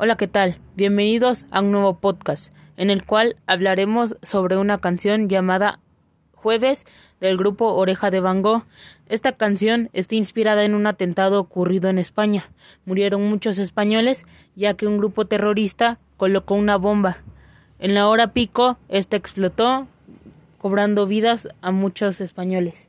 Hola, ¿qué tal? Bienvenidos a un nuevo podcast en el cual hablaremos sobre una canción llamada Jueves del grupo Oreja de Van Gogh. Esta canción está inspirada en un atentado ocurrido en España. Murieron muchos españoles ya que un grupo terrorista colocó una bomba. En la hora pico, esta explotó, cobrando vidas a muchos españoles.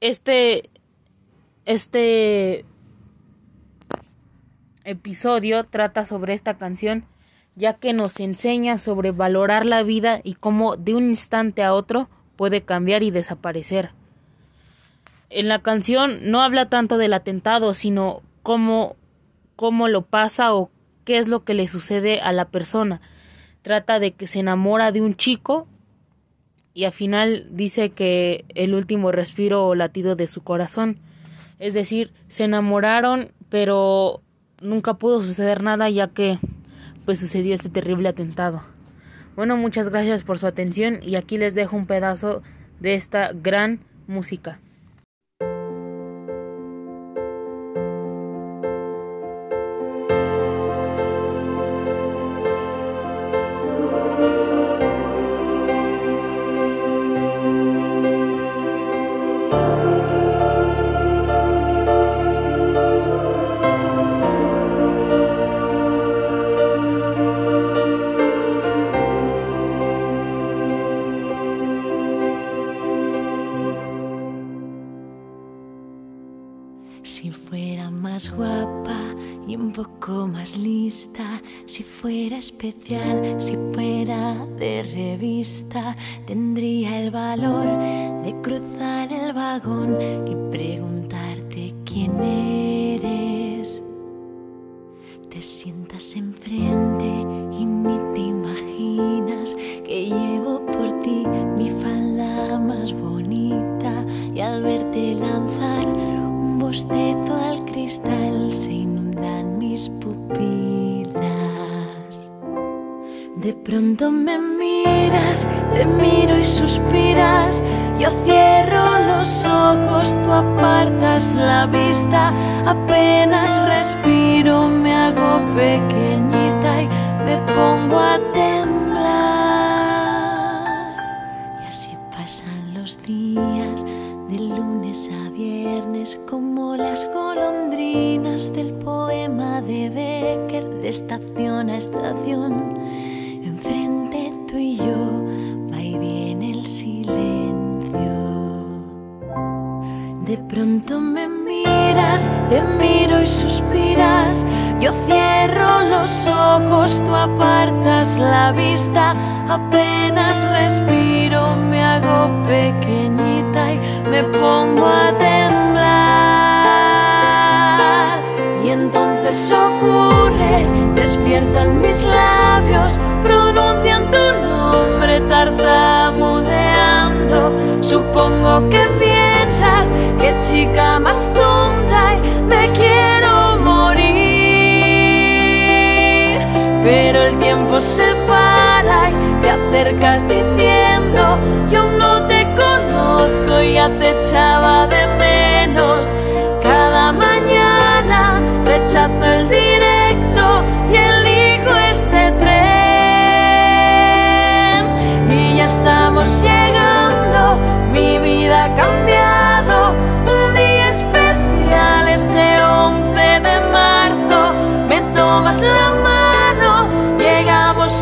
Este este episodio trata sobre esta canción ya que nos enseña sobre valorar la vida y cómo de un instante a otro puede cambiar y desaparecer. En la canción no habla tanto del atentado, sino cómo, cómo lo pasa o qué es lo que le sucede a la persona. Trata de que se enamora de un chico y al final dice que el último respiro o latido de su corazón. Es decir, se enamoraron, pero nunca pudo suceder nada ya que pues sucedió este terrible atentado. Bueno, muchas gracias por su atención y aquí les dejo un pedazo de esta gran música. Más guapa y un poco más lista, si fuera especial, si fuera de revista, tendría el valor de cruzar el vagón y preguntarte quién eres. Te sientas enfrente y ni te imaginas que llevo por ti mi falda más bonita y al verte lanzar un bostezo se inundan mis pupilas. De pronto me miras, te miro y suspiras. Yo cierro los ojos, tú apartas la vista. Apenas respiro, me hago pequeñita y me pongo a temblar. Y así pasan los días de lunes a viernes de Becker de estación a estación. Enfrente tú y yo va y viene el silencio. De pronto me miras, te miro y suspiras. Yo cierro los ojos, tú apartas la vista. Apenas respiro, me hago pequeñita y me pongo a temblar. Y entonces ocurre, despiertan mis labios, pronuncian tu nombre tartamudeando. Supongo que piensas que chica más tonta y me quiero morir. Pero el tiempo se para y te acercas diciendo, yo no te conozco y ya te echaba